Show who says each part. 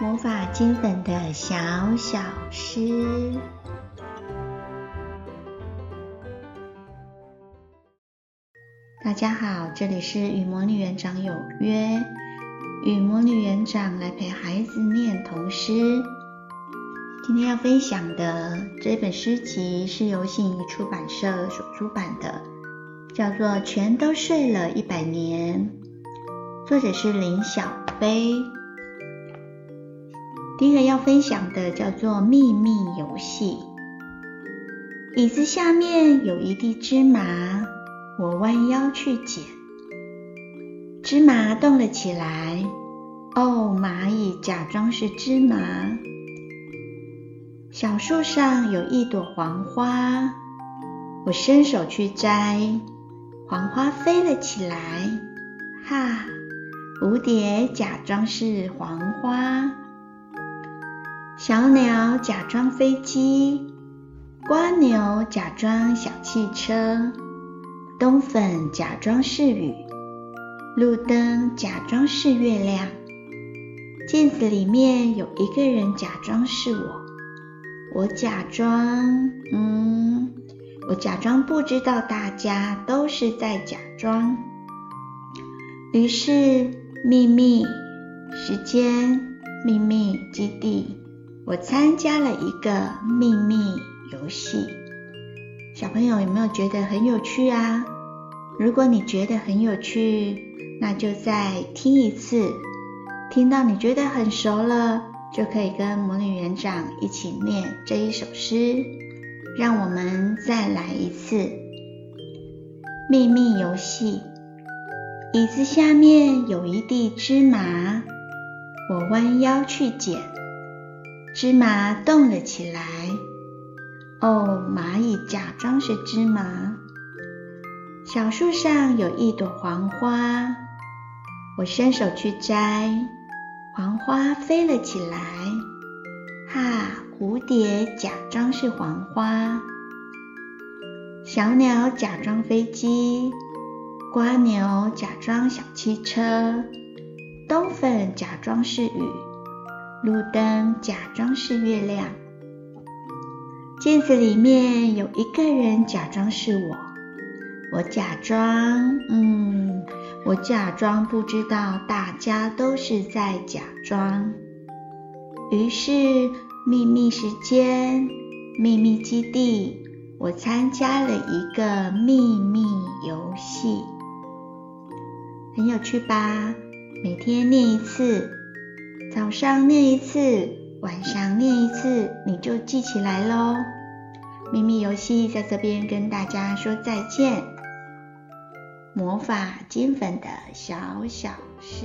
Speaker 1: 魔法金粉的小小诗。大家好，这里是与魔女园长有约，与魔女园长来陪孩子念童诗。今天要分享的这本诗集是由信谊出版社所出版的，叫做《全都睡了一百年》，作者是林小飞。第一个要分享的叫做秘密游戏。椅子下面有一地芝麻，我弯腰去捡，芝麻动了起来。哦，蚂蚁假装是芝麻。小树上有一朵黄花，我伸手去摘，黄花飞了起来。哈，蝴蝶假装是黄花。小鸟假装飞机，蜗牛假装小汽车，冬粉假装是雨，路灯假装是月亮，镜子里面有一个人假装是我，我假装，嗯，我假装不知道大家都是在假装。于是秘密时间，秘密基地。我参加了一个秘密游戏，小朋友有没有觉得很有趣啊？如果你觉得很有趣，那就再听一次，听到你觉得很熟了，就可以跟魔女园长一起念这一首诗。让我们再来一次秘密游戏。椅子下面有一地芝麻，我弯腰去捡。芝麻动了起来。哦，蚂蚁假装是芝麻。小树上有一朵黄花，我伸手去摘，黄花飞了起来。哈，蝴蝶假装是黄花。小鸟假装飞机，蜗牛假装小汽车，冬粉假装是雨。路灯假装是月亮，镜子里面有一个人假装是我，我假装，嗯，我假装不知道大家都是在假装。于是秘密时间，秘密基地，我参加了一个秘密游戏，很有趣吧？每天念一次。早上念一次，晚上念一次，你就记起来喽。秘密游戏在这边跟大家说再见。魔法金粉的小小诗。